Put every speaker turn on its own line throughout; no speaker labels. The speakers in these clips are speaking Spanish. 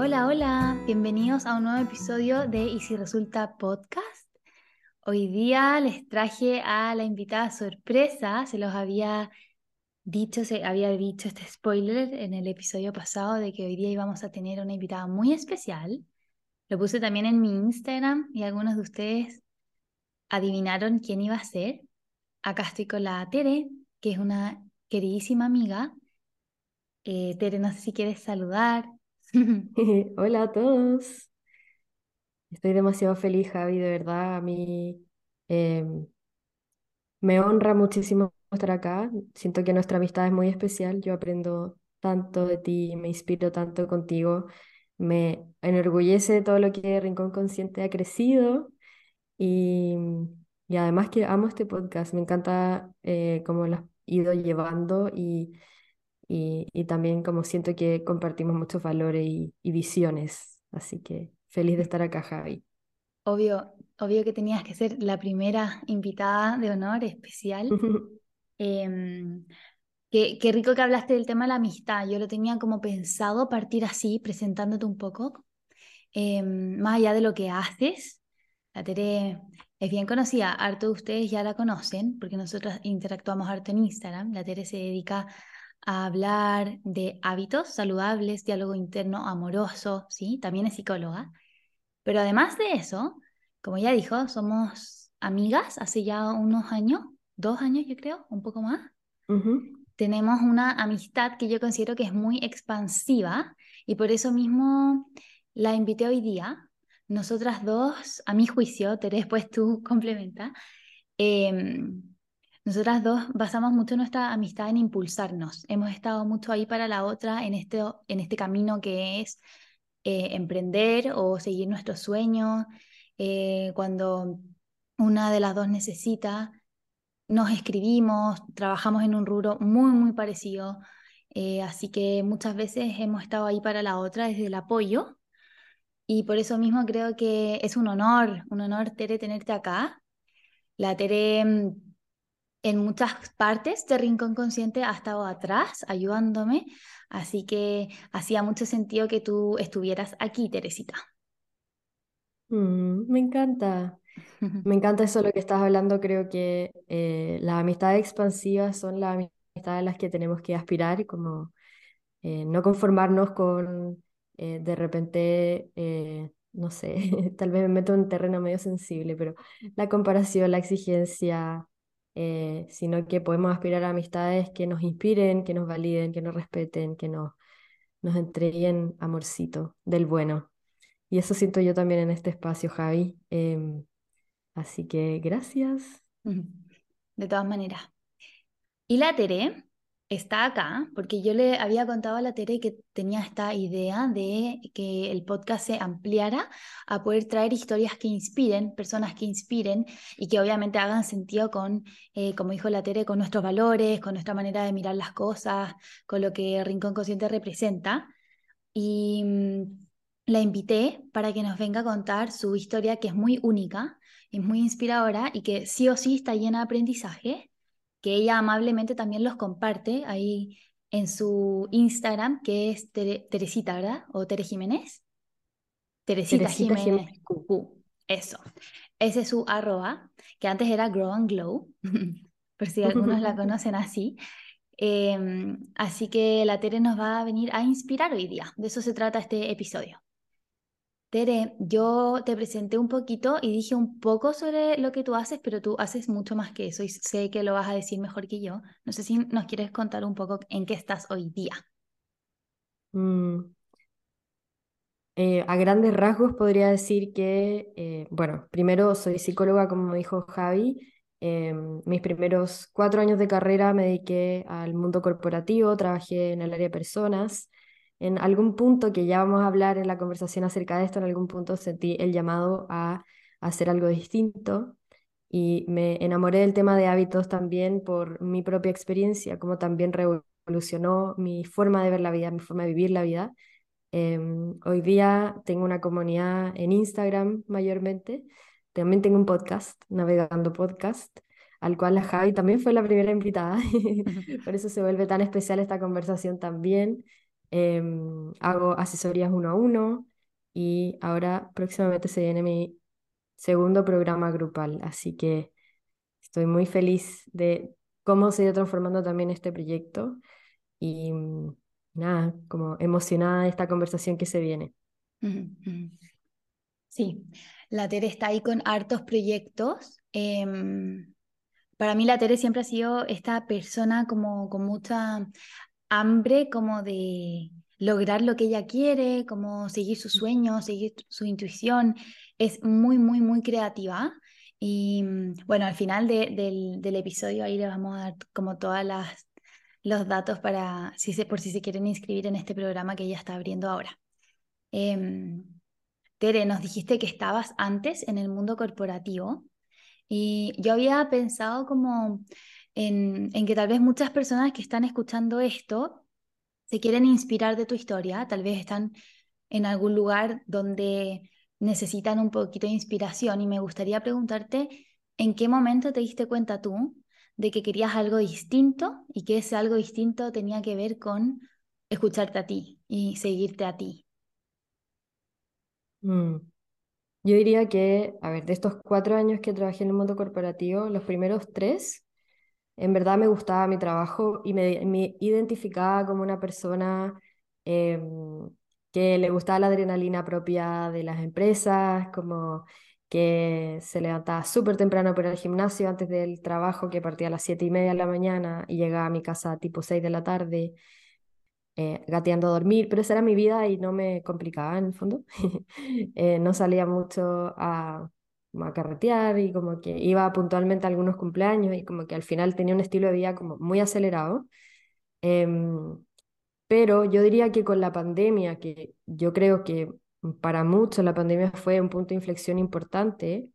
Hola, hola, bienvenidos a un nuevo episodio de Y si resulta podcast. Hoy día les traje a la invitada sorpresa, se los había dicho, se había dicho este spoiler en el episodio pasado de que hoy día íbamos a tener una invitada muy especial. Lo puse también en mi Instagram y algunos de ustedes adivinaron quién iba a ser. Acá estoy con la Tere, que es una queridísima amiga. Eh, Tere, no sé si quieres saludar.
Hola a todos. Estoy demasiado feliz, Javi, de verdad. A mí em, me honra muchísimo estar acá. Siento que nuestra amistad es muy especial. Yo aprendo tanto de ti, me inspiro tanto contigo. Me enorgullece todo lo que Rincón Consciente ha crecido y, y además que amo este podcast. Me encanta eh, cómo lo has ido llevando y y, también como siento que compartimos muchos valores y, visiones. Así que feliz de estar acá, Javi.
Obvio, obvio que tenías que ser la primera invitada de honor especial. Em, qué, qué, rico que hablaste del tema de la amistad. Yo lo tenía como pensado partir así, presentándote un poco. Em, más allá de lo que haces, la Tere es bien conocida. Harto de ustedes ya la conocen porque nosotros interactuamos harto en Instagram. La Tere se dedica a hablar de hábitos saludables, diálogo interno amoroso, ¿sí? También es psicóloga. Pero además de eso, como ya dijo, somos amigas hace ya unos años, dos años yo creo, un poco más. Tenemos una amistad que yo considero que es muy expansiva y por eso mismo la invité hoy día. Nosotras dos, a mi juicio, Teresa, después tú complementa, eh, nosotras dos basamos mucho nuestra amistad en impulsarnos. Hemos estado mucho ahí para la otra en este, en este camino que es eh, emprender o seguir nuestros sueños. Eh, cuando una de las dos necesita, nos escribimos, trabajamos en un rubro muy, muy parecido. Eh, así que muchas veces hemos estado ahí para la otra desde el apoyo. Y por eso mismo creo que es un honor, un honor, Tere, tenerte acá. La Tere mm, en muchas partes de Rincón Consciente ha estado atrás ayudándome, así que hacía mucho sentido que tú estuvieras aquí, Teresita.
Mm, me encanta, me encanta eso lo que estás hablando, creo que eh, las amistades expansivas son las amistades a las que tenemos que aspirar, como eh, no conformarnos con eh, de repente, no sé, tal vez me meto en un terreno medio sensible, pero la comparación, la exigencia, eh, sino que podemos aspirar a amistades que nos inspiren, que nos validen, que nos respeten, que nos, nos entreguen amorcito del bueno. Y eso siento yo también en este espacio, Javi. Em, así que gracias.
De todas maneras. Y la Tere, está acá porque yo le había contado a la Tere que tenía esta idea de que el podcast se ampliara a poder traer historias que inspiren, personas que inspiren y que obviamente hagan sentido con, eh, como dijo la Tere, con nuestros valores, con nuestra manera de mirar las cosas, con lo que Rincón Consciente representa. Y mm, la invité para que nos venga a contar su historia que es muy única, es muy inspiradora y que sí o sí está llena de aprendizaje que ella amablemente también los comparte ahí en su Instagram, que es Teresita, ¿verdad? ¿O Tere Jiménez? Teresita, Jiménez. Eso. Ese es su arroba, que antes era Grow and Glow, por si algunos la conocen así. Em, así que la Tere nos va a venir a inspirar hoy día. De eso se trata este episodio. Tere, yo te presenté un poquito y dije un poco sobre lo que tú haces, pero tú haces mucho más que eso y sé que lo vas a decir mejor que yo. No sé si nos quieres contar un poco en qué estás hoy día.
Mm. Eh, a grandes rasgos podría decir que, eh, bueno, primero soy psicóloga, como dijo Javi. Em, mis primeros cuatro años de carrera me dediqué al mundo corporativo, trabajé en el área de personas en algún punto, que ya vamos a hablar en la conversación acerca de esto, en algún punto sentí el llamado a hacer algo distinto y me enamoré del tema de hábitos también por mi propia experiencia, como también revolucionó mi forma de ver la vida, mi forma de vivir la vida. Em, hoy día tengo una comunidad en Instagram mayormente, también tengo un podcast, Navegando Podcast, al cual la Javi también fue la primera invitada, por eso se vuelve tan especial esta conversación también. Em, hago asesorías uno a uno y ahora próximamente se viene mi segundo programa grupal, así que estoy muy feliz de cómo se ha ido transformando también este proyecto y mm, nada, como emocionada de esta conversación que se viene.
Sí, la Tere está ahí con hartos proyectos. Em, para mí la Tere siempre ha sido esta persona como con mucha hambre como de lograr lo que ella quiere, como seguir sus sueños, seguir su intuición. Es muy, muy, muy creativa. Y mm, bueno, al final del, del, episodio ahí le vamos a dar como todas las los datos para si se, por si se quieren inscribir en este programa que ella está abriendo ahora. Em, Tere, nos dijiste que estabas antes en el mundo corporativo y yo había pensado como en, que tal vez muchas personas que están escuchando esto se quieren inspirar de tu historia, tal vez están en algún lugar donde necesitan un poquito de inspiración y me gustaría preguntarte en qué momento te diste cuenta tú de que querías algo distinto y que ese algo distinto tenía que ver con escucharte a ti y seguirte a ti.
Mm. Yo diría que, a ver, de estos cuatro años que trabajé en el mundo corporativo, los primeros tres, en verdad me gustaba mi trabajo y me, identificaba como una persona em, que le gustaba la adrenalina propia de las empresas, como que se levantaba súper temprano para el gimnasio antes del trabajo que partía a las siete y media de la mañana y llegaba a mi casa tipo 6 de la tarde, eh, gateando a dormir, pero esa era mi vida y no me complicaba en el fondo. Eh, no salía mucho a, a carretear y como que iba puntualmente a algunos cumpleaños y como que al final tenía un estilo de vida como muy acelerado. Em, pero yo diría que con la pandemia, que yo creo que para muchos la pandemia fue un punto de inflexión importante,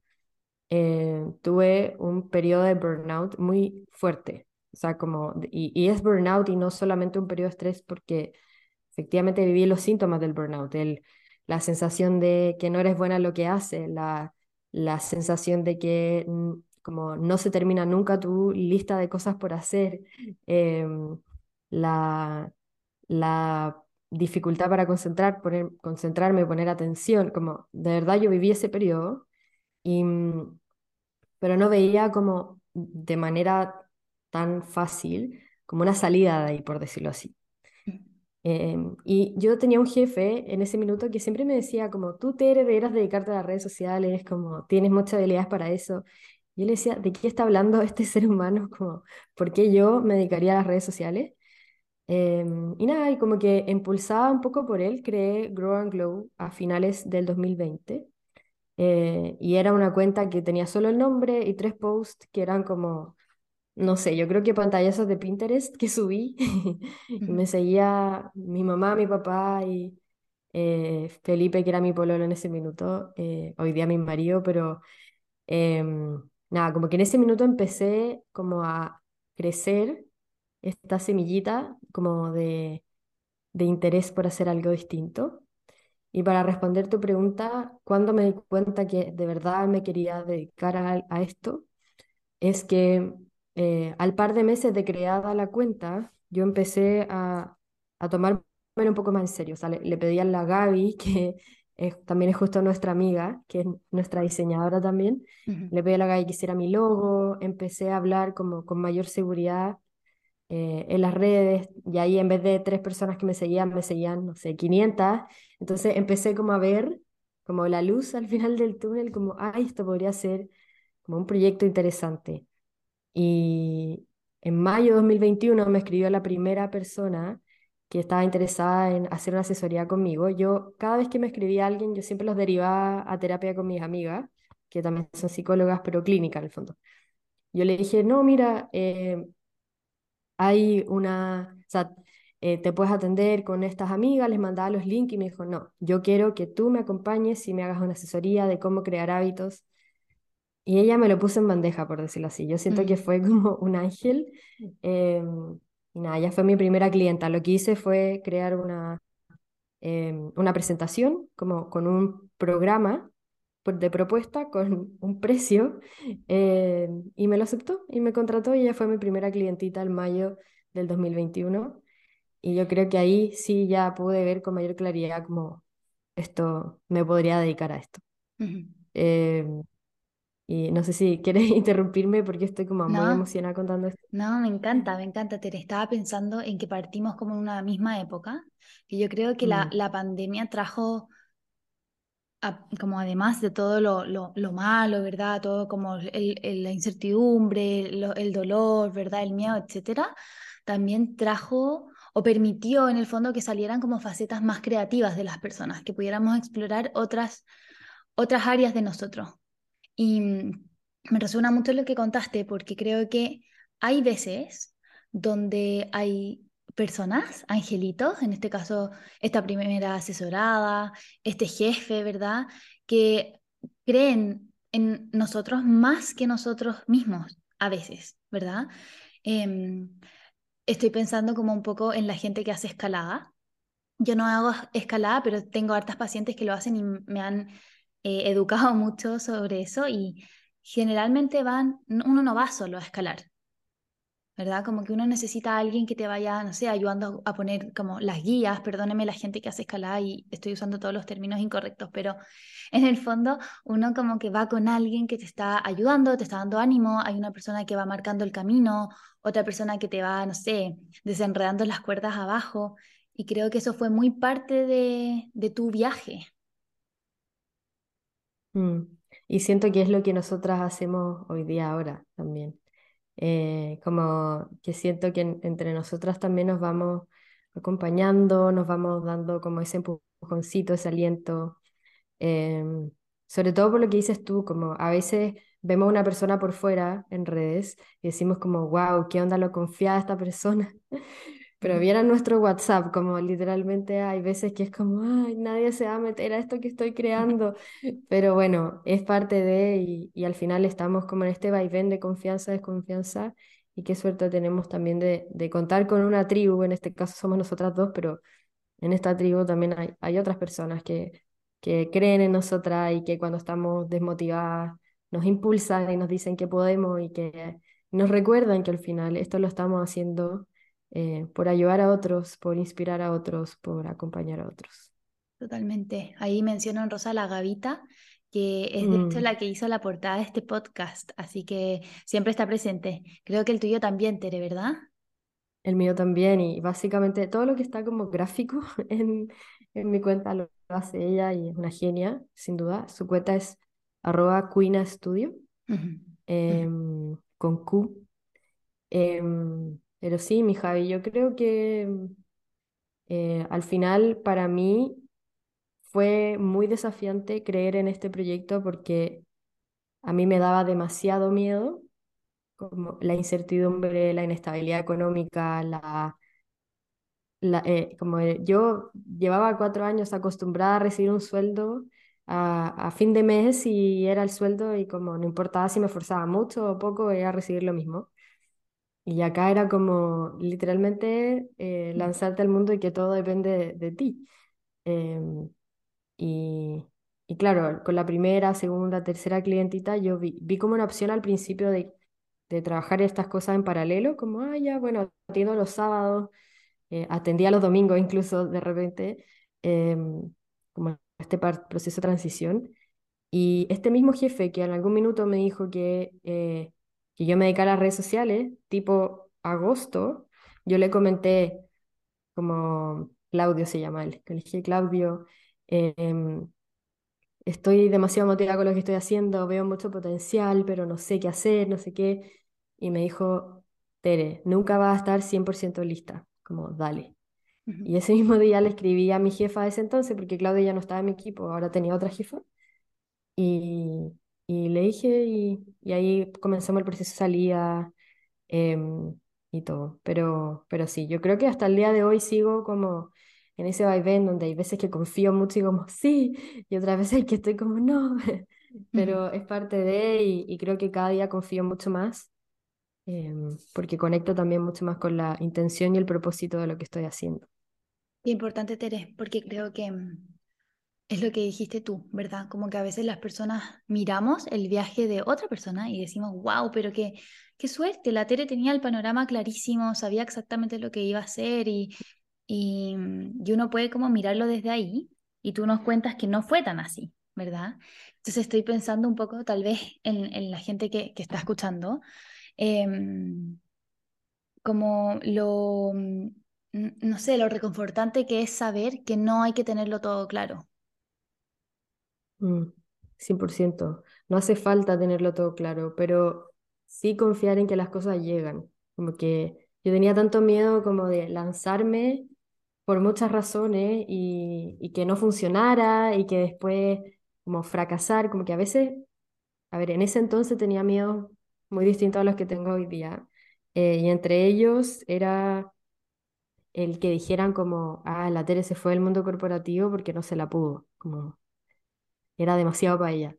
eh, tuve un periodo de burnout muy fuerte. O sea, como, y, y, es burnout y no solamente un periodo de estrés porque efectivamente viví los síntomas del burnout, el, la sensación de que no eres buena en lo que haces, la, la sensación de que mm, como no se termina nunca tu lista de cosas por hacer, em, la, la dificultad para concentrar, poner, concentrarme, poner atención, como de verdad yo viví ese periodo, y, mm, pero no veía como de manera tan fácil como una salida de ahí, por decirlo así. Em, y yo tenía un jefe en ese minuto que siempre me decía como, tú te deberías dedicarte a las redes sociales, como tienes muchas habilidades para eso. Y yo le decía, ¿de qué está hablando este ser humano? Como, ¿por qué yo me dedicaría a las redes sociales? Em, y nada, y como que impulsada un poco por él, creé Grow and Glow a finales del 2020. Eh, y era una cuenta que tenía solo el nombre y tres posts que eran como, no sé, yo creo que pantallazos de Pinterest que subí. y me seguía mi mamá, mi papá y eh, Felipe, que era mi pololo en ese minuto, eh, hoy día mi marido, pero em, nada, como que en ese minuto empecé como a crecer esta semillita como de, de interés por hacer algo distinto. Y para responder tu pregunta, cuando me di cuenta que de verdad me quería dedicar a, a esto, es que eh, al par de meses de creada la cuenta, yo empecé a, a tomarme un poco más en serio. O sea, le, pedí a la Gaby, que también es justo nuestra amiga, que es nuestra diseñadora también, le pedí a la Gaby que hiciera mi logo, empecé a hablar como con mayor seguridad eh, en las redes y ahí en vez de tres personas que me seguían, me seguían, no sé, 500. Entonces empecé como a ver como la luz al final del túnel, como, ay, esto podría ser como un proyecto interesante. Y en mayo de 2021 me escribió la primera persona que estaba interesada en hacer una asesoría conmigo. Yo, cada vez que me escribía alguien, yo siempre los derivaba a terapia con mis amigas, que también son psicólogas, pero clínicas en el fondo. Yo le dije, no, mira, eh, hay una, o sea, eh, te puedes atender con estas amigas, les mandaba los links y me dijo, no, yo quiero que tú me acompañes y me hagas una asesoría de cómo crear hábitos. Y ella me lo puso en bandeja, por decirlo así. Yo siento que mm. fue como un ángel. Em, y nada, ella fue mi primera clienta. Lo que hice fue crear una, em, una presentación como con un programa de propuesta con un precio eh, y me lo aceptó y me contrató y ella fue mi primera clientita en mayo del 2021. Y yo creo que ahí sí ya pude ver con mayor claridad cómo esto me podría dedicar a esto. Y no sé si quieres interrumpirme porque estoy como muy emocionada contando esto.
No, me encanta, me encanta. Te estaba pensando en que partimos como en una misma época, que yo creo que la, mm. la pandemia trajo como además de todo lo, lo, malo, ¿verdad? Todo como el, la incertidumbre, el dolor, ¿verdad? El miedo, etcétera, también trajo o permitió en el fondo que salieran como facetas más creativas de las personas, que pudiéramos explorar otras, otras áreas de nosotros. Y mm, me resuena mucho lo que contaste, porque creo que hay veces donde hay personas, angelitos, en este caso esta primera asesorada, este jefe, ¿verdad? Que creen en nosotros más que nosotros mismos a veces, ¿verdad? Em, estoy pensando como un poco en la gente que hace escalada. Yo no hago escalada, pero tengo hartas pacientes que lo hacen y me han eh, educado mucho sobre eso y generalmente van, uno no va solo a escalar, ¿verdad? Como que uno necesita a alguien que te vaya, no sé, ayudando a poner como las guías, perdóneme la gente que hace escalada y estoy usando todos los términos incorrectos, pero en el fondo uno como que va con alguien que te está ayudando, te está dando ánimo, hay una persona que va marcando el camino, otra persona que te va, no sé, desenredando las cuerdas abajo, y creo que eso fue muy parte de, de tu viaje.
Mm. Y siento que es lo que nosotras hacemos hoy día ahora también. Eh, como que siento que entre nosotras también nos vamos acompañando, nos vamos dando como ese empujoncito, ese aliento. Em, sobre todo por lo que dices tú, como a veces vemos una persona por fuera en redes y decimos como, wow, ¿qué onda lo confiada esta persona? Pero vieran nuestro WhatsApp, como literalmente hay veces que es como, ay, nadie se va a meter a esto que estoy creando. Pero bueno, es parte de, y, y al final estamos como en este vaivén de confianza, desconfianza, y qué suerte tenemos también de, de contar con una tribu, en este caso somos nosotras dos, pero en esta tribu también hay, hay otras personas que, que creen en nosotras y que cuando estamos desmotivadas nos impulsan y nos dicen que podemos y que nos recuerdan que al final esto lo estamos haciendo eh, por ayudar a otros, por inspirar a otros, por acompañar a otros.
Totalmente. Ahí menciono en Rosa la Gavita, que es de hecho mm. la que hizo la portada de este podcast, así que siempre está presente. Creo que el tuyo también, Tere, ¿verdad?
El mío también, y básicamente todo lo que está como gráfico en, en mi cuenta lo hace ella y es una genia, sin duda. Su cuenta es arroba em, con Q. Em, pero sí, mi Javi, yo creo que eh, al final para mí fue muy desafiante creer en este proyecto porque a mí me daba demasiado miedo, como la incertidumbre, la inestabilidad económica, la, eh, como yo llevaba cuatro años acostumbrada a recibir un sueldo a, a, fin de mes y era el sueldo y como no importaba si me forzaba mucho o poco, era recibir lo mismo. Y acá era como literalmente eh, lanzarte al mundo y que todo depende de, ti. Em, y, y, claro, con la primera, segunda, tercera clientita, yo vi, vi como una opción al principio de, de, trabajar estas cosas en paralelo, como, ah, ya, bueno, atiendo los sábados, eh, atendía los domingos incluso de repente, em, como este proceso de transición. Y este mismo jefe que en algún minuto me dijo que eh, que yo me dedicara a las redes sociales, tipo agosto, yo le comenté, como Claudio se llama él, que le dije, Claudio, em, estoy demasiado motivada con lo que estoy haciendo, veo mucho potencial, pero no sé qué hacer, no sé qué. Y me dijo, Tere, nunca vas a estar 100% lista, como dale. Y ese mismo día le escribí a mi jefa de ese entonces, porque Claudia ya no estaba en mi equipo, ahora tenía otra jefa. Y, y le dije, y, y ahí comenzamos el proceso de salida em, y todo. Pero, pero sí, yo creo que hasta el día de hoy sigo como en ese vaivén donde hay veces que confío mucho y como sí, y otras veces que estoy como no, pero es parte de, y, y, creo que cada día confío mucho más, em, porque conecto también mucho más con la intención y el propósito de lo que estoy haciendo.
Importante, Tere, porque creo que es lo que dijiste tú, ¿verdad? Como que a veces las personas miramos el viaje de otra persona y decimos, wow, pero qué, qué suerte, la Tere tenía el panorama clarísimo, sabía exactamente lo que iba a hacer y, y, y uno puede como mirarlo desde ahí y tú nos cuentas que no fue tan así, ¿verdad? Entonces estoy pensando un poco tal vez en, en la gente que, que está escuchando, em, como lo, mm, no sé, lo reconfortante que es saber que no hay que tenerlo todo claro.
100%. Mm, no hace falta tenerlo todo claro, pero sí confiar en que las cosas llegan. Como que yo tenía tanto miedo como de lanzarme por muchas razones y, y que no funcionara y que después como fracasar, como que a veces, a ver, en ese entonces tenía miedo muy distintos a los que tengo hoy día. Eh, y entre ellos era el que dijeran como, ah, la Tere se fue del mundo corporativo porque no se la pudo, como era demasiado para ella.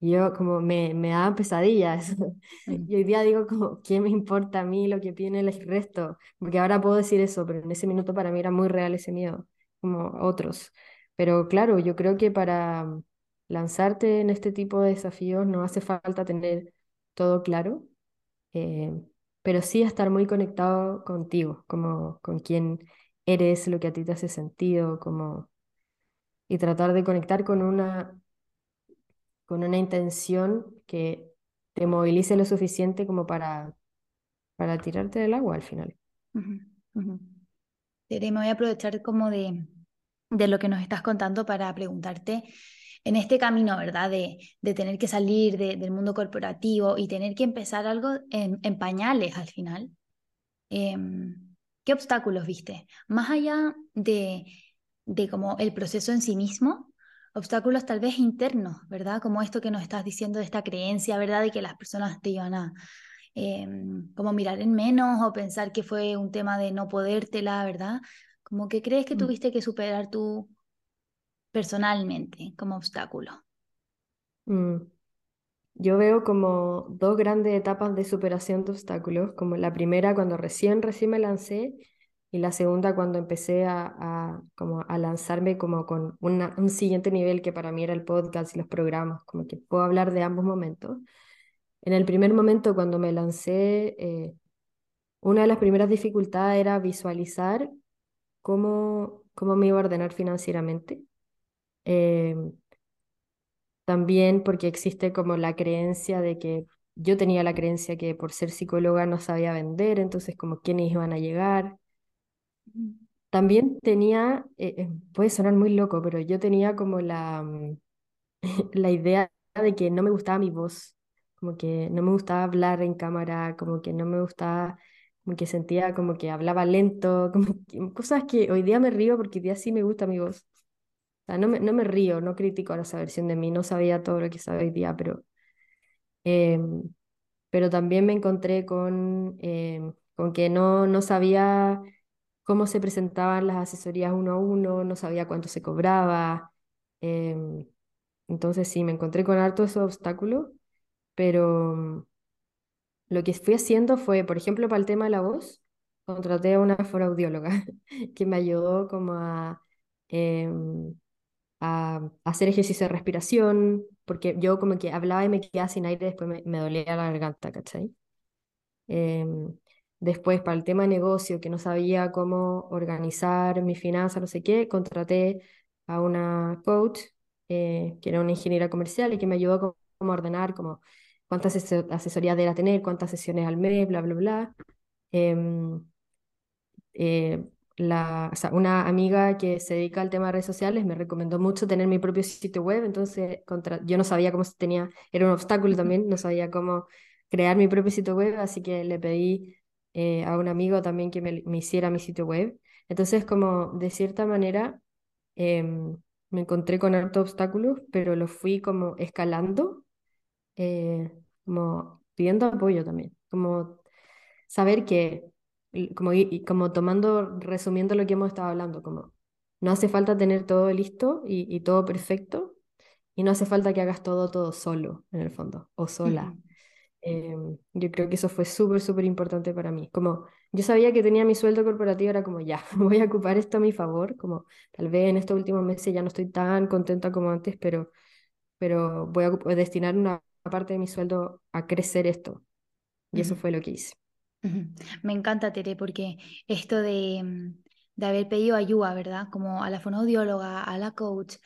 Y yo como me, me daban pesadillas. Y hoy día digo como, ¿qué me importa a mí lo que tiene el resto? Porque ahora puedo decir eso, pero en ese minuto para mí era muy real ese miedo, como otros. Pero claro, yo creo que para lanzarte en este tipo de desafíos no hace falta tener todo claro, eh, pero sí estar muy conectado contigo, como con quién eres, lo que a ti te hace sentido, como y tratar de conectar con una con una intención que te movilice lo suficiente como para para tirarte del agua al final.
me voy a aprovechar como de, de lo que nos estás contando para preguntarte en este camino, ¿verdad? De, de tener que salir del mundo corporativo y tener que empezar algo en, pañales al final. Em, ¿Qué obstáculos viste? Más allá de, de como el proceso en sí mismo, obstáculos tal vez internos, ¿verdad? Como esto que nos estás diciendo de esta creencia, ¿verdad? De que las personas te iban a em, como mirar en menos o pensar que fue un tema de no podértela, ¿verdad? Como que crees que mm. tuviste que superar tú personalmente como obstáculo?
Mm. Yo veo como dos grandes etapas de superación de obstáculos, como la primera cuando recién, recién me lancé y la segunda cuando empecé a, como a lanzarme como con un siguiente nivel que para mí era el podcast y los programas, como que puedo hablar de ambos momentos. En el primer momento cuando me lancé, eh, una de las primeras dificultades era visualizar cómo, cómo me iba a ordenar financieramente. Em, también porque existe como la creencia de que yo tenía la creencia que por ser psicóloga no sabía vender, entonces como quiénes iban a llegar. También tenía, eh, eh, puede sonar muy loco, pero yo tenía como la, mm, la idea de que no me gustaba mi voz, como que no me gustaba hablar en cámara, como que no me gustaba, como que sentía como que hablaba lento, como cosas que hoy día me río porque hoy día sí me gusta mi voz. No me, no me río, no critico ahora esa versión de mí, no sabía todo lo que sabe hoy día, pero, em, pero también me encontré con, em, con que no, no sabía cómo se presentaban las asesorías uno a uno, no sabía cuánto se cobraba. Em, entonces sí, me encontré con harto esos obstáculos, pero lo que fui haciendo fue, por ejemplo, para el tema de la voz, contraté a una fonoaudióloga que me ayudó como a a, hacer ejercicio de respiración, porque yo como que hablaba y me quedaba sin aire, después me, me dolía la garganta, ¿cachai? Em, después, para el tema de negocio, que no sabía cómo organizar mi finanzas, no sé qué, contraté a una coach, eh, que era una ingeniera comercial y que me ayudó a cómo ordenar, como cuántas asesorías debía tener, cuántas sesiones al mes, bla, bla, bla. Em, eh, la, una amiga que se dedica al tema de redes sociales me recomendó mucho tener mi propio sitio web, entonces contra, yo no sabía cómo se tenía, era un obstáculo también, no sabía cómo crear mi propio sitio web, así que le pedí eh, a un amigo también que me, me, hiciera mi sitio web. Entonces, como de cierta manera, em, me encontré con hartos obstáculos, pero lo fui como escalando, eh, como pidiendo apoyo también, como saber que como, como tomando, resumiendo lo que hemos estado hablando, como no hace falta tener todo listo y, todo perfecto, y no hace falta que hagas todo, todo solo, en el fondo, o sola. Em, yo creo que eso fue súper, súper importante para mí. Como yo sabía que tenía mi sueldo corporativo, era como ya, voy a ocupar esto a mi favor, como tal vez en estos últimos meses ya no estoy tan contenta como antes, pero, pero voy a destinar una parte de mi sueldo a crecer esto. Y eso fue lo que hice.
Me encanta, Tere, porque esto de, de haber pedido ayuda, ¿verdad? Como a la fonoaudióloga, a la coach.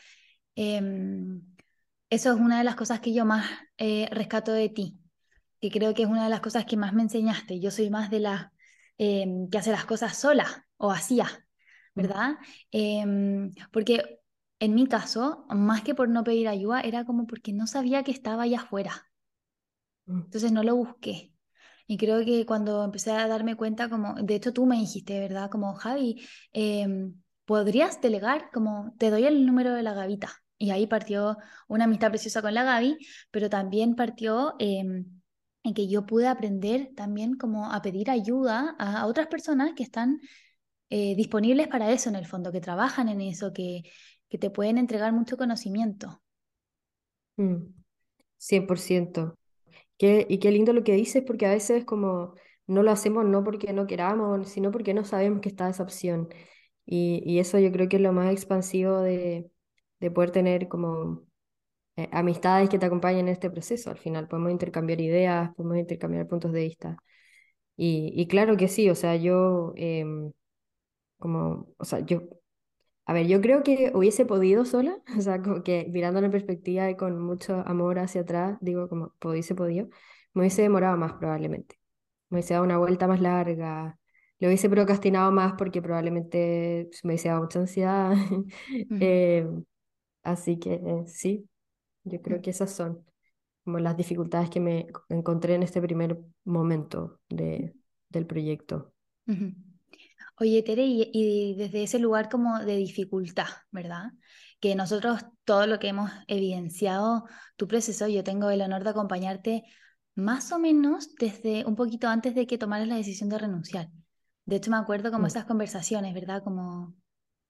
Em, eso es una de las cosas que yo más eh, rescato de ti, que creo que es una de las cosas que más me enseñaste. Yo soy más de la em, que hace las cosas sola o hacía, mm. ¿verdad? Em, porque en mi caso, más que por no pedir ayuda, era como porque no sabía que estaba allá afuera. Mm. Entonces no lo busqué. Y creo que cuando empecé a darme cuenta, como, de hecho tú me dijiste, ¿verdad? Como, Javi, em, ¿podrías delegar? Como, te doy el número de la Gavita. Y ahí partió una amistad preciosa con la Gaby, pero también partió em, en que yo pude aprender también como a pedir ayuda a, otras personas que están eh, disponibles para eso en el fondo, que trabajan en eso, que, que te pueden entregar mucho conocimiento.
100%. Mm, y qué lindo lo que dices, porque a veces como no lo hacemos no porque no queramos, sino porque no sabemos que está esa opción. Y, eso yo creo que es lo más expansivo de, poder tener como eh, amistades que te acompañen en este proceso. Al final podemos intercambiar ideas, podemos intercambiar puntos de vista. Y, claro que sí, o sea, yo, em, como, o sea, yo a ver, yo creo que hubiese podido sola, o sea, como que mirando la perspectiva y con mucho amor hacia atrás, digo, como hubiese podido, me hubiese demorado más probablemente. Me hubiese dado una vuelta más larga, lo hubiese procrastinado más porque probablemente me hubiese dado mucha ansiedad. Eh, así que eh, sí, yo creo que esas son como las dificultades que me encontré en este primer momento de, del proyecto.
Oye, Tere, y, desde ese lugar como de dificultad, ¿verdad? Que nosotros todo lo que hemos evidenciado tu proceso, yo tengo el honor de acompañarte más o menos desde un poquito antes de que tomaras la decisión de renunciar. De hecho, me acuerdo como mm. esas conversaciones, ¿verdad? Como,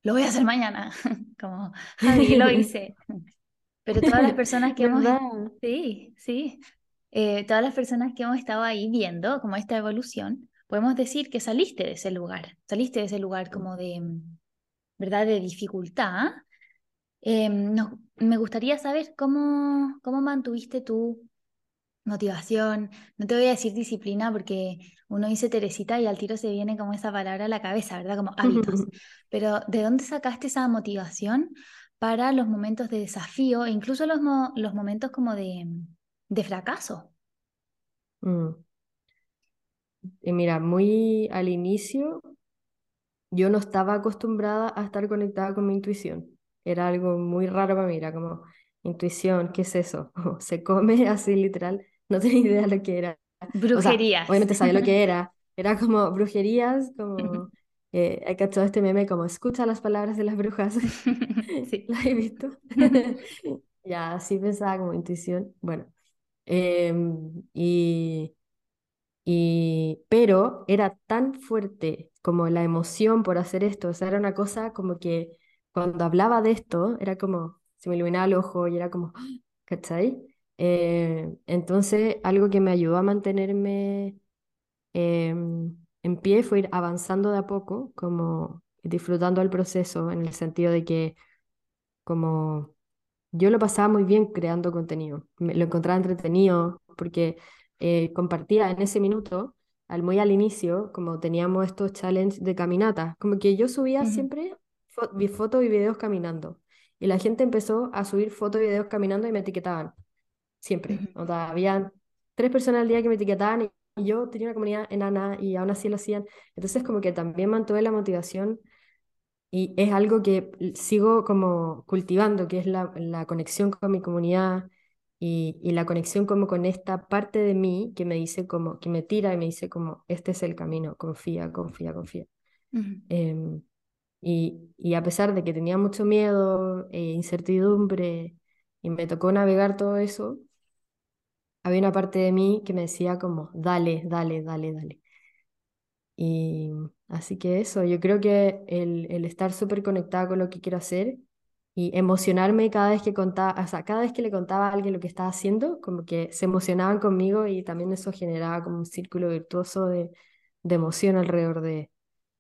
lo voy a hacer mañana, como, Javi, lo hice. Pero todas las personas que hemos... Sí, sí. Eh, todas las personas que hemos estado ahí viendo como esta evolución, podemos decir que saliste de ese lugar, saliste de ese lugar como de, ¿verdad?, de dificultad. Em, me gustaría saber cómo, cómo mantuviste tu motivación. No te voy a decir disciplina porque uno dice Teresita y al tiro se viene como esa palabra a la cabeza, ¿verdad? Como hábitos. Pero ¿de dónde sacaste esa motivación para los momentos de desafío e incluso los, los momentos como de, de fracaso?
Mm. Y mira, muy al inicio yo no estaba acostumbrada a estar conectada con mi intuición. Era algo muy raro para mí, era como, intuición, ¿qué es eso? Se come así literal, no tenía idea de lo que era.
Brujerías.
O obviamente sabía lo que era. Era como brujerías, como... Eh, he cachado este meme como escucha las palabras de las brujas. sí. ¿Lo he visto? ya, así pensaba como intuición. Bueno, em, y y, pero era tan fuerte como la emoción por hacer esto, o sea, era una cosa como que cuando hablaba de esto, era como, se me iluminaba el ojo y era como, ¿cachai? Eh, entonces, algo que me ayudó a mantenerme em, en pie fue ir avanzando de a poco, como disfrutando el proceso, en el sentido de que como yo lo pasaba muy bien creando contenido, me, lo encontraba entretenido, porque eh, compartía en ese minuto, al muy al inicio, como teníamos estos challenges de caminata, como que yo subía siempre mi fotos y videos caminando. Y la gente empezó a subir fotos y videos caminando y me etiquetaban. Siempre. o sea, había tres personas al día que me etiquetaban y yo tenía una comunidad enana y aún así lo hacían. Entonces como que también mantuve la motivación y es algo que sigo como cultivando, que es la, la conexión con mi comunidad, y, la conexión como con esta parte de mí que me dice como, que me tira y me dice como, este es el camino, confía, confía, confía. Em, y, a pesar de que tenía mucho miedo e incertidumbre y me tocó navegar todo eso, había una parte de mí que me decía como, dale, dale, dale, dale. Y así que eso, yo creo que el, el estar súper conectada con lo que quiero hacer y emocionarme cada vez que contaba, o cada vez que le contaba a alguien lo que estaba haciendo, como que se emocionaban conmigo y también eso generaba como un círculo virtuoso de, de emoción alrededor de,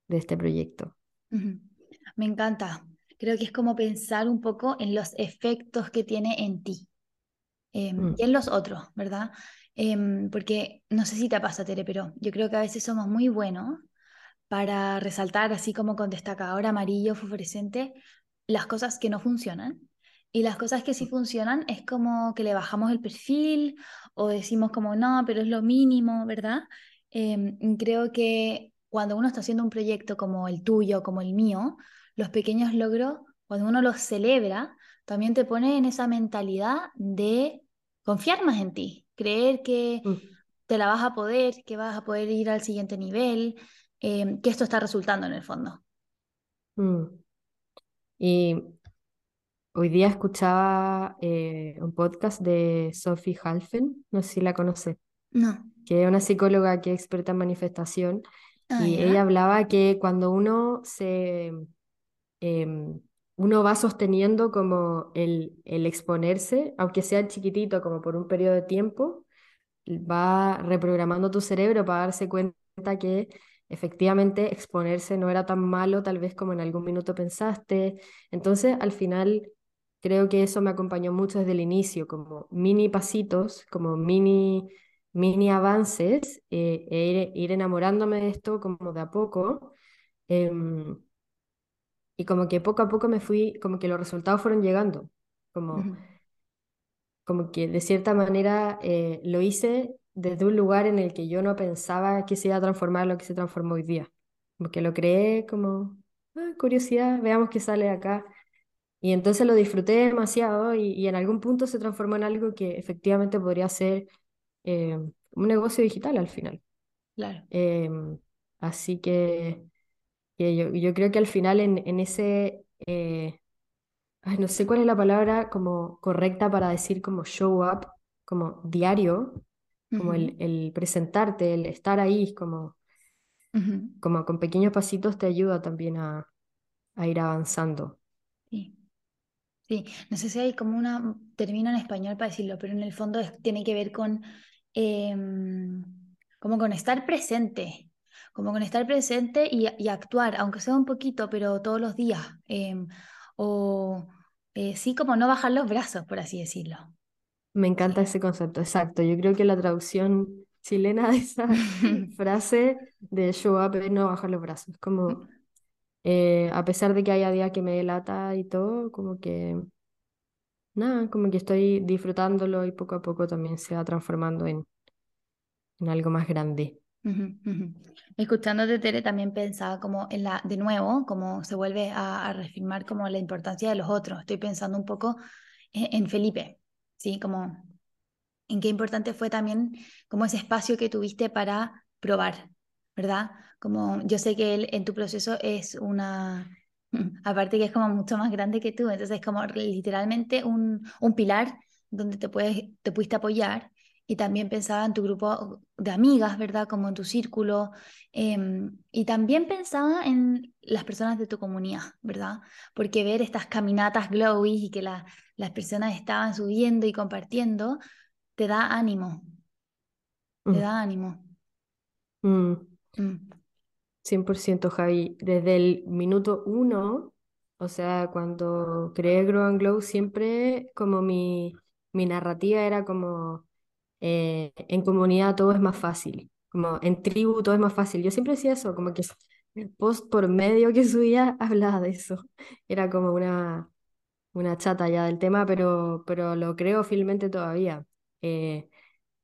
de este proyecto.
Me encanta. Creo que es como pensar un poco en los efectos que tiene en ti em, mm. y en los otros, ¿verdad? Em, porque no sé si te pasa, Tere, pero yo creo que a veces somos muy buenos para resaltar así como con destacador amarillo fosforescente las cosas que no funcionan. Y las cosas que sí funcionan es como que le bajamos el perfil o decimos como no, pero es lo mínimo, ¿verdad? Em, creo que cuando uno está haciendo un proyecto como el tuyo, como el mío, los pequeños logros, cuando uno los celebra, también te pone en esa mentalidad de confiar más en ti, creer que mm. te la vas a poder, que vas a poder ir al siguiente nivel, em, que esto está resultando en el fondo.
Mm. Y hoy día escuchaba eh, un podcast de Sophie Halfen, no sé si la conoces.
No.
Que es una psicóloga que es experta en manifestación. Ah, y ella hablaba que cuando uno se em, uno va sosteniendo como el, el exponerse, aunque sea chiquitito, como por un periodo de tiempo, va reprogramando tu cerebro para darse cuenta que efectivamente exponerse no era tan malo tal vez como en algún minuto pensaste. Entonces, al final, creo que eso me acompañó mucho desde el inicio, como mini pasitos, como mini, mini avances, eh, e ir, enamorándome de esto como de a poco. Em, y como que poco a poco me fui, como que los resultados fueron llegando, como, como que de cierta manera eh, lo hice desde un lugar en el que yo no pensaba que se iba a transformar lo que se transformó hoy día. Como que lo creé como, ah, curiosidad, veamos qué sale acá. Y entonces lo disfruté demasiado y, y, en algún punto se transformó en algo que efectivamente podría ser eh, un negocio digital al final.
Claro.
Em, así que yo, creo que al final en, en ese, eh, no sé cuál es la palabra como correcta para decir como show up, como diario, como el, el, presentarte, el estar ahí, como, como con pequeños pasitos te ayuda también a, a ir avanzando.
Sí. Sí, no sé si hay como una, termino en español para decirlo, pero en el fondo tiene que ver con, em, como con estar presente, como con estar presente y, actuar, aunque sea un poquito, pero todos los días. Em, o eh, sí, como no bajar los brazos, por así decirlo.
Me encanta ese concepto, exacto. Yo creo que la traducción chilena de esa frase de show up es no bajar los brazos. Como, eh, a pesar de que haya días que me delata y todo, como que, nada, como que estoy disfrutándolo y poco a poco también se va transformando en, en algo más grande.
Escuchándote, Tere, también pensaba como en la, de nuevo, como se vuelve a, reafirmar como la importancia de los otros. Estoy pensando un poco en, Felipe, ¿sí? Como en qué importante fue también como ese espacio que tuviste para probar, ¿verdad? Como yo sé que él en tu proceso es una, aparte que es como mucho más grande que tú, entonces es como literalmente un, un pilar donde te, puedes, te pudiste apoyar y también pensaba en tu grupo de amigas, ¿verdad? Como en tu círculo. Em, y también pensaba en las personas de tu comunidad, ¿verdad? Porque ver estas caminatas glowy y que las personas estaban subiendo y compartiendo, te da ánimo. Te mm. da ánimo.
100% mm. mm. Javi. Desde el minuto uno, o sea, cuando creé Grow and Glow, siempre como mi, mi narrativa era como eh, en comunidad todo es más fácil, como en tribu todo es más fácil. Yo siempre decía eso, como que el post por medio que subía hablaba de eso. Era como una, una chata ya del tema, pero, pero lo creo fielmente todavía. Eh,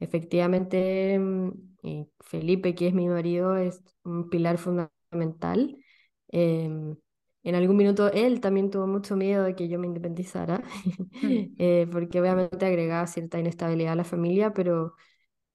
efectivamente, mm, Felipe, que es mi marido, es un pilar fundamental. Em, en algún minuto él también tuvo mucho miedo de que yo me independizara, mm. eh, porque obviamente agregaba cierta inestabilidad a la familia, pero,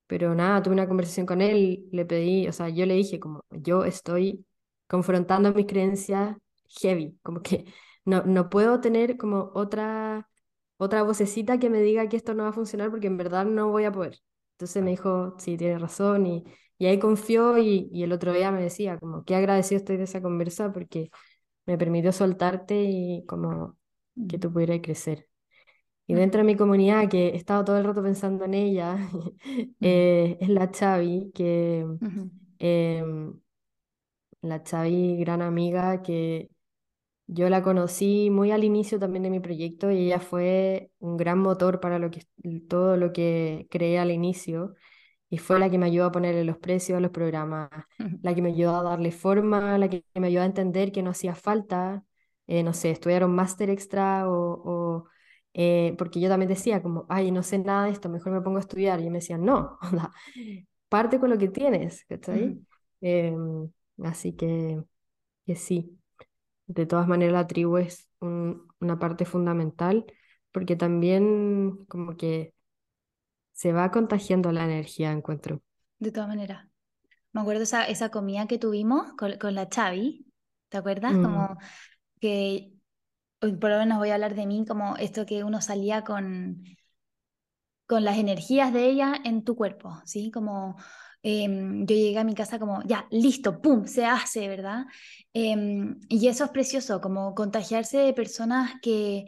pero nada, tuve una conversación con él, le pedí, o sea, yo le dije como, yo estoy confrontando mis creencias heavy, como que no, no puedo tener como otra, otra vocecita que me diga que esto no va a funcionar porque en verdad no voy a poder. Entonces me dijo, sí, tienes razón, y, y ahí confió y, y el otro día me decía como, qué agradecido estoy de esa conversa porque me permitió soltarte y como que tú pudieras crecer. Y dentro de mi comunidad, que he estado todo el rato pensando en ella, eh, es la Chavi, que em, la Chavi, gran amiga, que yo la conocí muy al inicio también de mi proyecto y ella fue un gran motor para lo que, todo lo que creé al inicio. Y fue la que me ayudó a ponerle los precios a los programas, la que me ayudó a darle forma, la que me ayudó a entender que no hacía falta, eh, no sé, estudiar un máster extra o, eh, porque yo también decía como, ay, no sé nada de esto, mejor me pongo a estudiar. Y me decían, no, parte con lo que tienes, ¿cachai? Em, así que, que sí, de todas maneras la tribu es una parte fundamental porque también como que se va contagiando la energía, encuentro.
De todas maneras. Me acuerdo esa, esa comida que tuvimos con, con la Chavi, ¿te acuerdas?
Mm.
Como que, por lo menos voy a hablar de mí, como esto que uno salía con, con las energías de ella en tu cuerpo, ¿sí? Como em, yo llegué a mi casa como, ya, listo, ¡pum!, se hace, ¿verdad? Em, y eso es precioso, como contagiarse de personas que,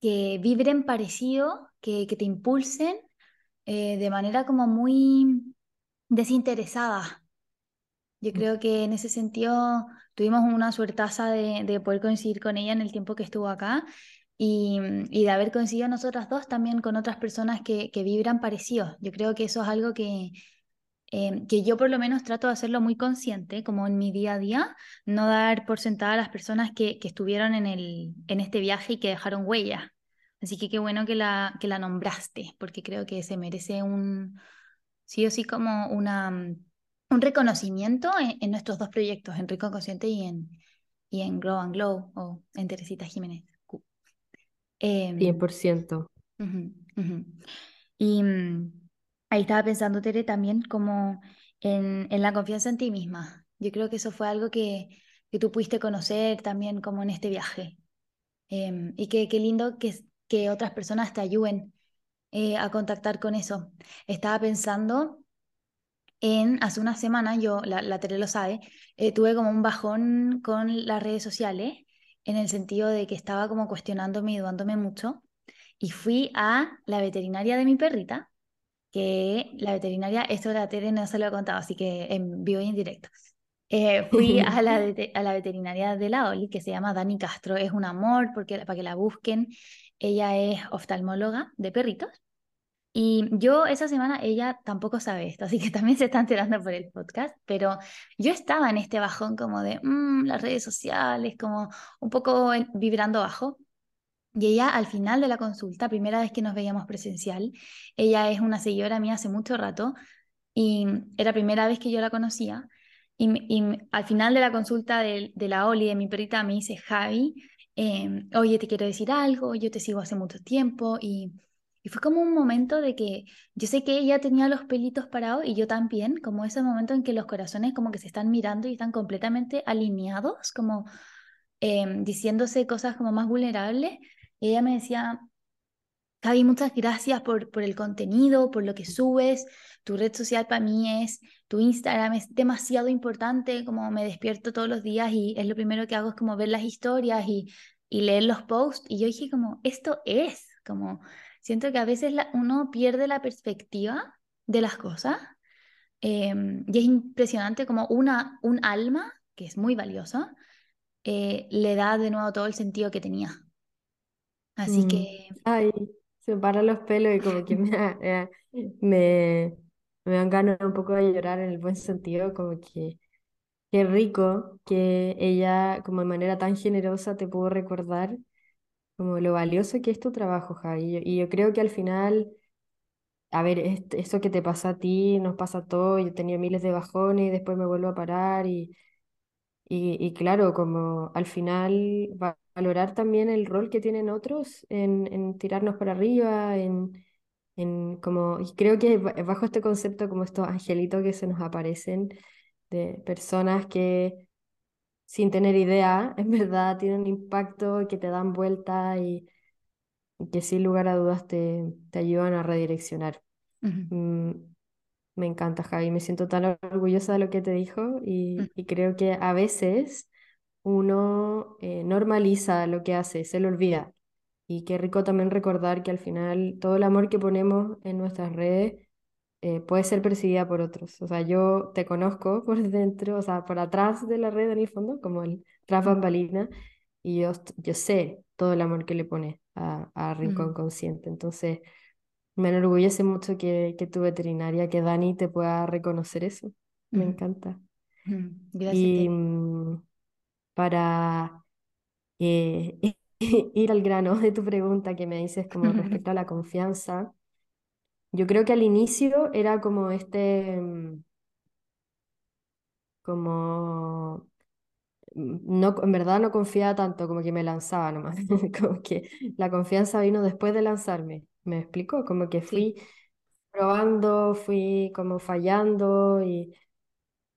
que vibren parecido, que, que te impulsen eh, de manera como muy desinteresada. Yo creo que en ese sentido tuvimos una suertaza de, de poder coincidir con ella en el tiempo que estuvo acá y, y, de haber coincidido nosotras dos también con otras personas que, que vibran parecidos. Yo creo que eso es algo que, eh, que yo por lo menos trato de hacerlo muy consciente, como en mi día a día, no dar por sentada a las personas que, que estuvieron en, el, en este viaje y que dejaron huella. Así que qué bueno que la, que la nombraste, porque creo que se merece un, sí o sí como una, mm, un reconocimiento en, nuestros dos proyectos, en Rico Consciente y en, y en Grow and Glow, o en Teresita Jiménez.
100%.
Em, y mm, ahí estaba pensando, Tere, también como en, en, la confianza en ti misma. Yo creo que eso fue algo que, que tú pudiste conocer también como en este viaje. Em, y que qué lindo que, que otras personas te ayuden eh, a contactar con eso. Estaba pensando en, hace una semana, yo, la, la Tere lo sabe, eh, tuve como un bajón con las redes sociales, en el sentido de que estaba como cuestionándome y dudándome mucho, y fui a la veterinaria de mi perrita, que la veterinaria, esto la Tere no se lo he contado, así que en vivo y en directo. Eh, fui a la, a la veterinaria de la Oli, que se llama Dani Castro, es un amor porque, para que la busquen. Ella es oftalmóloga de perritos. Y yo esa semana, ella tampoco sabe esto, así que también se está enterando por el podcast, pero yo estaba en este bajón como de mm, las redes sociales, como un poco vibrando bajo. Y ella al final de la consulta, primera vez que nos veíamos presencial, ella es una seguidora mía hace mucho rato y era primera vez que yo la conocía. Y, y al final de la consulta de, la Oli, de mi perrita, me dice, Javi, Em, oye, te quiero decir algo, yo te sigo hace mucho tiempo y, y, fue como un momento de que yo sé que ella tenía los pelitos parados y yo también, como ese momento en que los corazones como que se están mirando y están completamente alineados, como em, diciéndose cosas como más vulnerables. Y ella me decía, Javi, muchas gracias por, por el contenido, por lo que subes. Tu red social para mí es, tu Instagram es demasiado importante, como me despierto todos los días y es lo primero que hago es como ver las historias y, y leer los posts. Y yo dije como, esto es, como, siento que a veces uno pierde la perspectiva de las cosas. Em, y es impresionante como una, un alma, que es muy valiosa, eh, le da de nuevo todo el sentido que tenía. Así
mm.
que...
Ay, me paran los pelos y como que me, me, me dan ganas un poco de llorar en el buen sentido, como que qué rico que ella, como de manera tan generosa, te pudo recordar como lo valioso que es tu trabajo, Javi. Y yo, creo que al final, a ver, esto que te pasa a ti, nos pasa a todos, yo he tenido miles de bajones y después me vuelvo a parar y, y, y claro, como al final valorar también el rol que tienen otros en, en tirarnos para arriba, en como, y creo que bajo este concepto como estos angelitos que se nos aparecen de personas que sin tener idea, en verdad tienen un impacto, que te dan vuelta y, que sin lugar a dudas te, te ayudan a redireccionar. Mm, me encanta, Javi, me siento tan orgullosa de lo que te dijo y, mm. y creo que a veces uno eh, normaliza lo que hace, se lo olvida. Y qué rico también recordar que al final todo el amor que ponemos en nuestras redes eh, puede ser percibida por otros. O sea, yo te conozco por dentro, o sea, por atrás de la red en el fondo, como el tras bambalina, y yo, yo sé todo el amor que le pone a, a Rincón Consciente. Entonces, me enorgullece mucho que, que tu veterinaria, que Dani te pueda reconocer eso. Me encanta.
Gracias.
Y mm, para eh, ir al grano de tu pregunta que me dices como respecto a la confianza, yo creo que al inicio era como este, mm, como, mm, no, en verdad no confiaba tanto, como que me lanzaba nomás, como que la confianza vino después de lanzarme, ¿me explico? Como que fui probando, fui como fallando y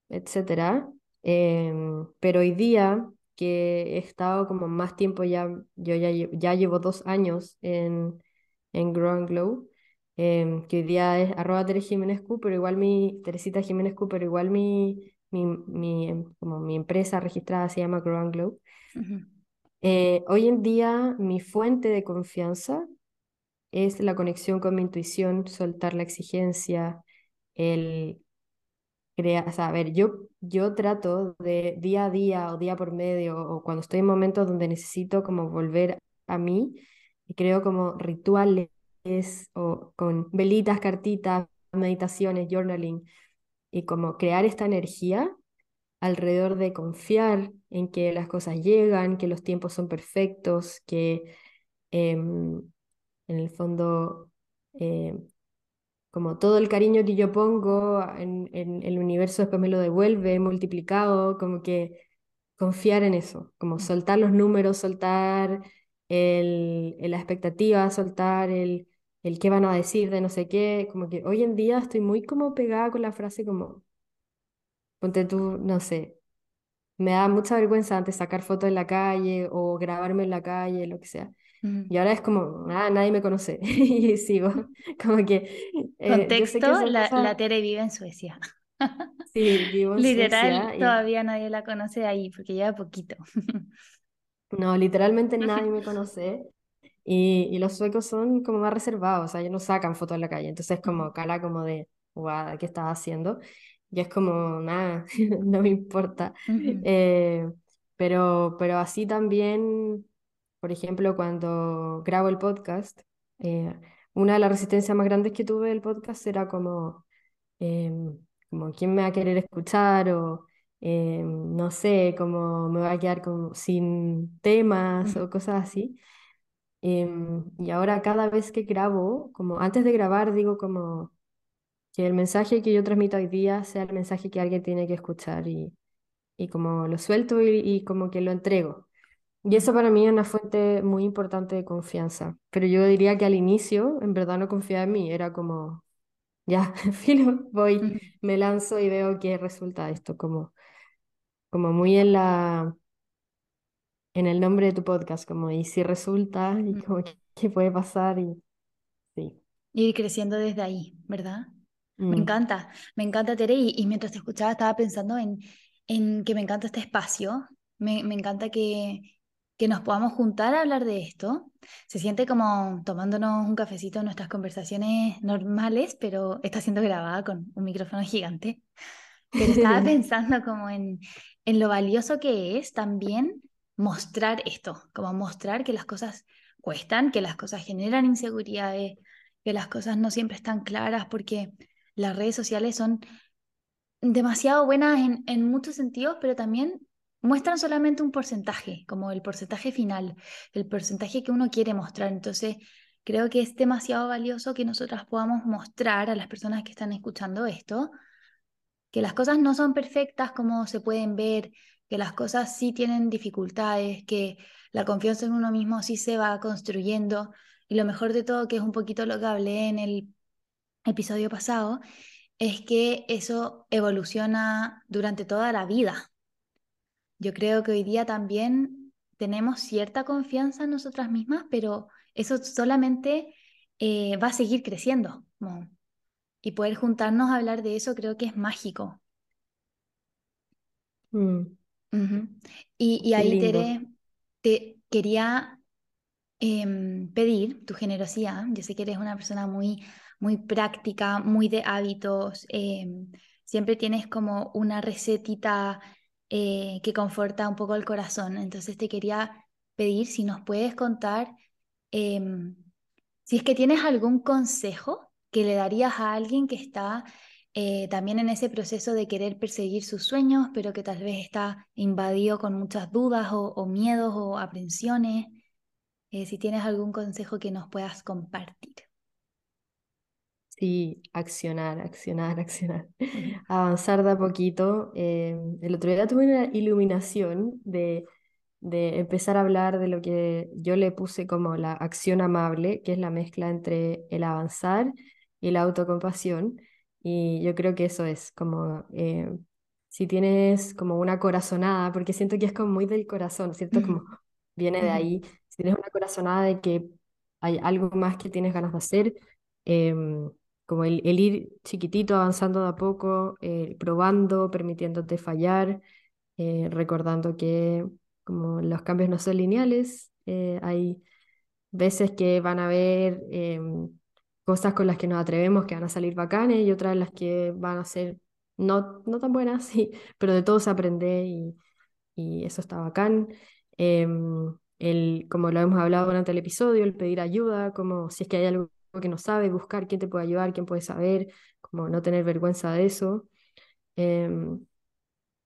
etcétera. Em, pero hoy día que he estado como más tiempo ya, yo ya, ya llevo dos años en, en Grow and Glow, em, que hoy día es arroba Teres Jiménez Q, pero igual mi, Teresita Jiménez Q, pero igual mi, mi, mi, em, como mi empresa registrada se llama Grow and Glow. Eh, hoy en día mi fuente de confianza es la conexión con mi intuición, soltar la exigencia, el sea, a ver, yo, yo trato de día a día o día por medio o cuando estoy en momentos donde necesito como volver a mí, y creo como rituales o con velitas, cartitas, meditaciones, journaling, y como crear esta energía alrededor de confiar en que las cosas llegan, que los tiempos son perfectos, que em, en el fondo eh, como todo el cariño que yo pongo en, el universo después me lo devuelve multiplicado, como que confiar en eso, como soltar los números, soltar el, la expectativa, soltar el, el qué van a decir de no sé qué, como que hoy en día estoy muy como pegada con la frase como, ponte tú, no sé, me da mucha vergüanza antes sacar fotos en la calle o grabarme en la calle, lo que sea. Y ahora es como, ah, nadie me conoce. y sigo. Como que.
Eh, Contexto: la, la, Tere vive en Suecia.
sí, vivo en
Literal, todavía nadie la conoce ahí porque lleva poquito.
no, literalmente nadie me conoce. Y, y, los suecos son como más reservados, o sea, ellos no sacan fotos en la calle. Entonces, como cara como de, guau, ¿qué estás haciendo? Y es como, nada, no me importa. Eh, pero, pero así también por ejemplo, cuando grabo el podcast, eh, una de las resistencias más grandes que tuve del podcast era como, em, como ¿quién me va a querer escuchar? O em, no sé, como me va a quedar como sin temas o cosas así. Em, y ahora cada vez que grabo, como antes de grabar, digo como que el mensaje que yo transmito hoy día sea el mensaje que alguien tiene que escuchar y, y como lo suelto y, y como que lo entrego. Y eso para mí es una fuente muy importante de confianza. Pero yo diría que al inicio, en verdad no confiaba en mí. Era como, ya, filo, voy, me lanzo y veo qué resulta esto. Como, como muy en la en el nombre de tu podcast, como y si resulta, y como qué puede pasar, y sí.
Ir creciendo desde ahí, ¿verdad? Me mm. encanta, me encanta Tere, y, mientras te escuchaba estaba pensando en, en que me encanta este espacio, me, me encanta que, que nos podamos juntar a hablar de esto. Se siente como tomándonos un cafecito en nuestras conversaciones normales, pero está siendo grabada con un micrófono gigante. Pero estaba pensando como en, en lo valioso que es también mostrar esto, como mostrar que las cosas cuestan, que las cosas generan inseguridades, que las cosas no siempre están claras, porque las redes sociales son demasiado buenas en, en muchos sentidos, pero también muestran solamente un porcentaje, como el porcentaje final, el porcentaje que uno quiere mostrar. Entonces, creo que es demasiado valioso que nosotras podamos mostrar a las personas que están escuchando esto que las cosas no son perfectas como se pueden ver, que las cosas sí tienen dificultades, que la confianza en uno mismo sí se va construyendo. Y lo mejor de todo, que es un poquito lo que hablé en el episodio pasado, es que eso evoluciona durante toda la vida. Yo creo que hoy día también tenemos cierta confianza en nosotras mismas, pero eso solamente eh, va a seguir creciendo. y poder juntarnos a hablar de eso creo que es mágico.
Mm.
Y, ahí, Tere, te quería em, pedir tu generosidad. Yo sé que eres una persona muy, muy práctica, muy de hábitos. Em, siempre tienes como una recetita eh, que conforta un poco el corazón. Entonces te quería pedir si nos puedes contar em, Si es que tienes algún consejo que le darías a alguien que está eh, también en ese proceso de querer perseguir sus sueños, pero que tal vez está invadido con muchas dudas o, miedos o aprensiones, eh, si tienes algún consejo que nos puedas compartir.
Sí, accionar, accionar, accionar. Avanzar de a poquito. Eh, el otro día tuve una iluminación de de empezar a hablar de lo que yo le puse como la acción amable, que es la mezcla entre el avanzar y la autocompasión. Y yo creo que eso es como, eh, si tienes como una corazonada, porque siento que es como muy del corazón, ¿cierto? Como viene de ahí, si tienes una corazonada de que hay algo más que tienes ganas de hacer, em, como el, ir chiquitito, avanzando de a poco, eh, probando, permitiéndote fallar, eh, recordando que como los cambios no son lineales, eh, hay veces que van a haber cosas con las que nos atrevemos que van a salir bacanes y otras las que van a ser no, no tan buenas, sí, pero de todo se aprende y, y eso está bacán. Em, el, como lo hemos hablado durante el episodio, el pedir ayuda, como si es que hay algo que no sabe, buscar quién te puede ayudar, quién puede saber, como no tener vergüenza de eso. Em,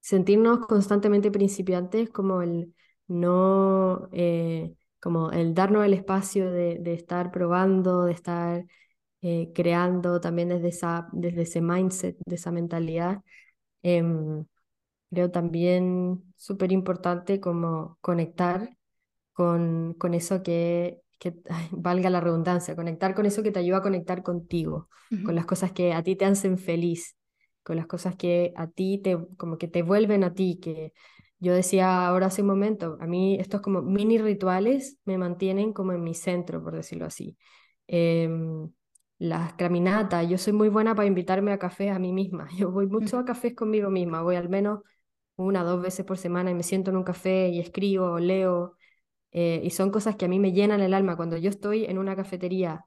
sentirnos constantemente principiantes, como el no, eh, como el darnos el espacio de, estar probando, de estar eh, creando también desde, esa, desde ese mindset, de esa mentalidad. Em, creo también súper importante como conectar con, con eso que, que valga la redundancia, conectar con eso que te ayuda a conectar contigo, con las cosas que a ti te hacen feliz con las cosas que a ti te, como que te vuelven a ti, que yo decía ahora hace un momento, a mí estos como mini rituales me mantienen como en mi centro, por decirlo así. Em, las caminatas, yo soy muy buena para invitarme a café a mí misma, yo voy mucho a cafés conmigo misma, voy al menos una o dos veces por semana y me siento en un café y escribo, leo, eh, y son cosas que a mí me llenan el alma. Cuando yo estoy en una cafetería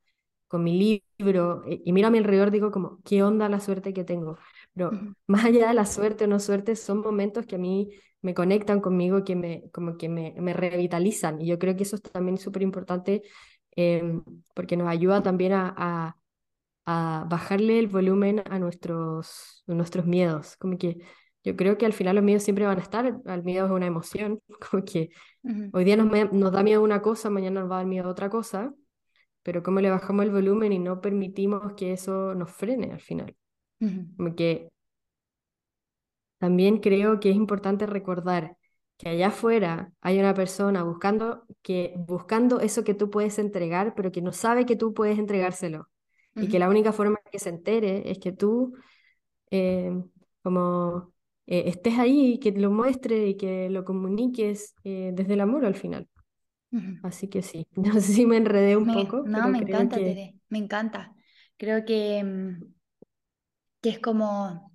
con mi libro eh, y miro a mi alrededor, digo como, ¿qué onda la suerte que tengo? Pero más allá de la suerte o no suerte, son momentos que a mí me conectan conmigo, que me, como que me, me revitalizan. Y yo creo que eso es también súper importante em, porque nos ayuda también a, a, a, bajarle el volumen a nuestros, nuestros miedos. Como que yo creo que al final los miedos siempre van a estar, el miedo es una emoción, como que hoy día nos, nos da miedo una cosa, mañana nos va a dar miedo otra cosa, pero cómo le bajamos el volumen y no permitimos que eso nos frene al final que también creo que es importante recordar que allá afuera hay una persona buscando, que, buscando eso que tú puedes entregar, pero que no sabe que tú puedes entregárselo. Y que la única forma que se entere es que tú, eh, como eh, estés ahí, que lo muestres y que lo comuniques eh, desde el amor al final. Así que sí, no sé si me enredé un poco.
No, me encanta, Tere, me encanta. Creo que mm, que es como,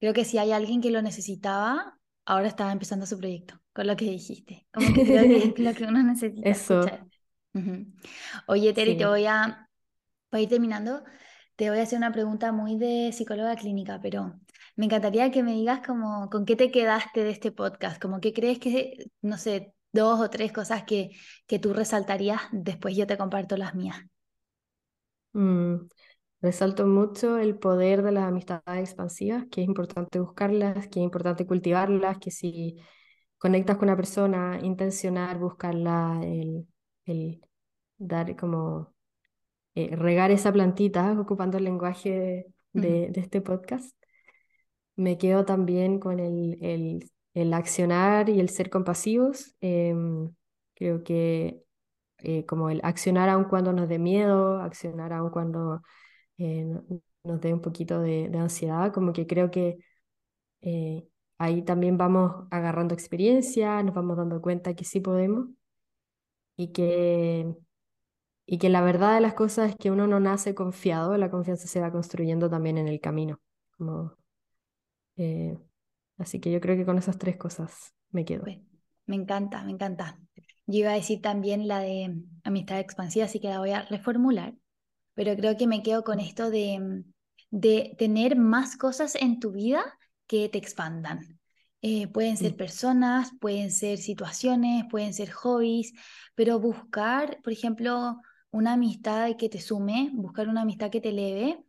creo que si hay alguien que lo necesitaba, ahora estaba empezando su proyecto, con lo que dijiste. Como que creo que es lo que uno necesita
Eso.
escuchar. Oye, Terry, te voy a, para ir terminando, te voy a hacer una pregunta muy de psicóloga clínica, pero me encantaría que me digas como con qué te quedaste de este podcast, como qué crees que, no sé, dos o tres cosas que, que tú resaltarías, después yo te comparto las mías.
Mm, Resalto mucho el poder de las amistades expansivas, que es importante buscarlas, que es importante cultivarlas, que si conectas con una persona, intencionar, buscarla, el, el dar como eh, regar esa plantita, ocupando el lenguaje de, de, este podcast. Me quedo también con el, el, el accionar y el ser compasivos. Em, creo que eh, como el accionar aun cuando nos dé miedo, accionar aun cuando eh, nos dé un poquito de, ansiedad, como que creo que eh, ahí también vamos agarrando experiencia, nos vamos dando cuenta que sí podemos y que, y que la verdad de las cosas es que uno no nace confiado, la confianza se va construyendo también en el camino. Como, eh, así que yo creo que con esas tres cosas me quedo.
Me encanta, me encanta. Yo iba a decir también la de amistad expansiva, así que la voy a reformular pero creo que me quedo con esto de, de tener más cosas en tu vida que te expandan. Eh, pueden ser personas, pueden ser situaciones, pueden ser hobbies, pero buscar, por ejemplo, una amistad que te sume, buscar una amistad que te eleve,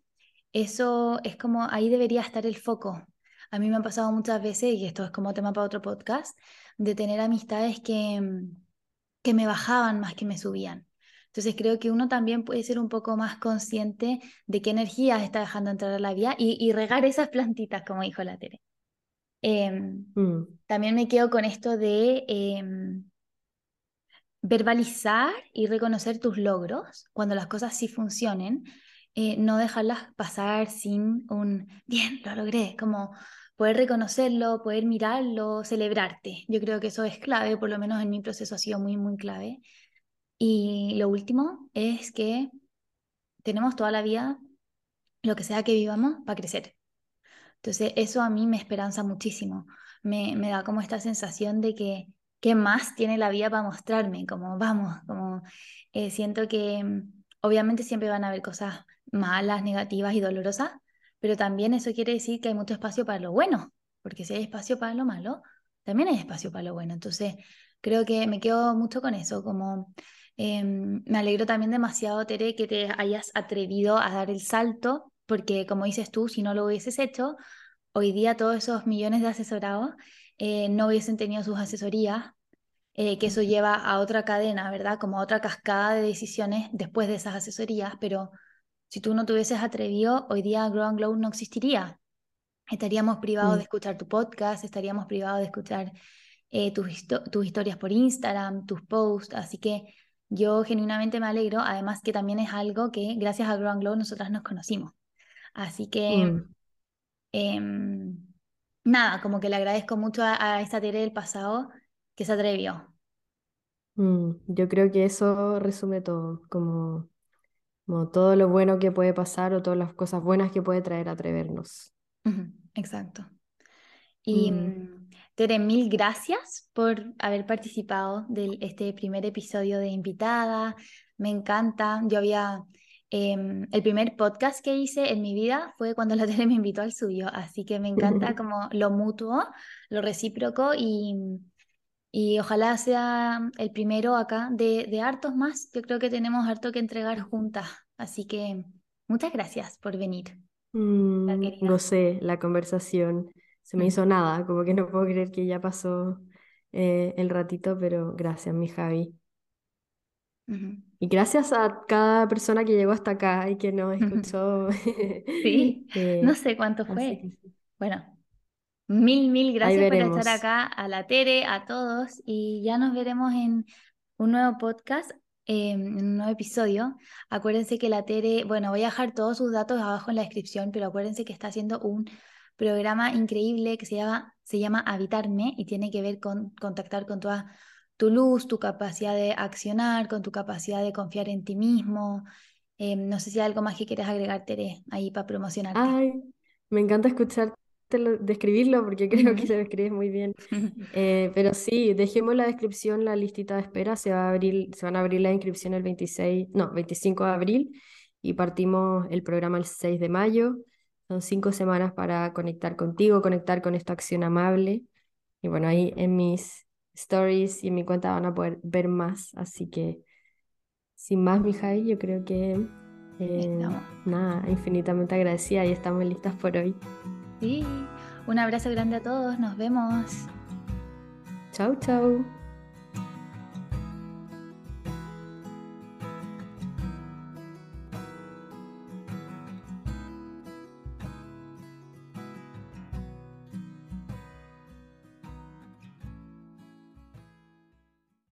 eso es como ahí debería estar el foco. A mí me ha pasado muchas veces, y esto es como tema para otro podcast, de tener amistades que, que me bajaban más que me subían. Entonces creo que uno también puede ser un poco más consciente de qué energía está dejando entrar a la vida y, regar esas plantitas, como dijo la Tere. Em, mm. También me quedo con esto de em, verbalizar y reconocer tus logros cuando las cosas sí funcionen, eh, no dejarlas pasar sin un bien, lo logré, como poder reconocerlo, poder mirarlo, celebrarte. Yo creo que eso es clave, por lo menos en mi proceso ha sido muy, muy clave. Y lo último es que tenemos toda la vida, lo que sea que vivamos, para crecer. Entonces, eso a mí me esperanza muchísimo. Me, me da como esta sensación de que qué más tiene la vida para mostrarme, como vamos, como eh, siento que mm, obviamente siempre van a haber cosas malas, negativas y dolorosas, pero también eso quiere decir que hay mucho espacio para lo bueno, porque si hay espacio para lo malo, también hay espacio para lo bueno. Entonces, creo que me quedo mucho con eso, como em, me alegro también demasiado, Tere, que te hayas atrevido a dar el salto, porque como dices tú, si no lo hubieses hecho, hoy día todos esos millones de asesorados eh, no hubiesen tenido sus asesorías, eh, que eso lleva a otra cadena, ¿verdad? Como a otra cascada de decisiones después de esas asesorías, pero si tú no te hubieses atrevido, hoy día Grow and Glow no existiría. Estaríamos privados de mm. escuchar tu podcast, estaríamos privados de escuchar eh, tus, historias por Instagram, tus posts, así que yo genuinamente me alegro, además que también es algo que gracias a Grow and Glow nosotras nos conocimos. Así que... Mm. Em, nada, como que le agradezco mucho a, esta Tere del pasado que se atrevió.
Mm, yo creo que eso resume todo, como, como todo lo bueno que puede pasar o todas las cosas buenas que puede traer atrevernos.
exacto. Y mm. Mm, Tere, mil gracias por haber participado de este primer episodio de invitada. Me encanta. Yo había Em, el primer podcast que hice en mi vida fue cuando la tele me invitó al suyo, así que me encanta como lo mutuo, lo recíproco y, y ojalá sea el primero acá de, de, hartos más. Yo creo que tenemos harto que entregar juntas, así que muchas gracias por venir.
Mm, no sé, la conversación se me hizo nada, como que no puedo creer que ya pasó eh, el ratito, pero gracias, mi Javi. Y gracias a cada persona que llegó hasta acá y que nos escuchó.
Sí, no sé cuánto fue. Bueno, mil, mil gracias por estar acá, a la Tere, a todos, y ya nos veremos en un nuevo podcast, em, en un nuevo episodio. Acuérdense que la Tere, bueno, voy a dejar todos sus datos abajo en la descripción, pero acuérdense que está haciendo un programa increíble que se llama, se llama Habitarme y tiene que ver con contactar con todas tu luz, tu capacidad de accionar, con tu capacidad de confiar en ti mismo. Em, no sé si hay algo más que quieras agregar, Tere, ahí para promocionarte.
Ay, me encanta escucharte describirlo porque creo que lo describes muy bien. Eh, pero sí, dejemos la descripción, la listita de espera. Se, va a abrir, se van a abrir la inscripción el 26, no, 25 de abril y partimos el programa el 6 de mayo. Son cinco semanas para conectar contigo, conectar con esta acción amable. Y bueno, ahí en mis stories y en mi cuenta van a poder ver más. Así que, sin más, Mijay, yo creo que eh, nada, infinitamente agradecida y estamos listas por hoy.
Sí, un abrazo grande a todos, nos vemos.
Chau, chau.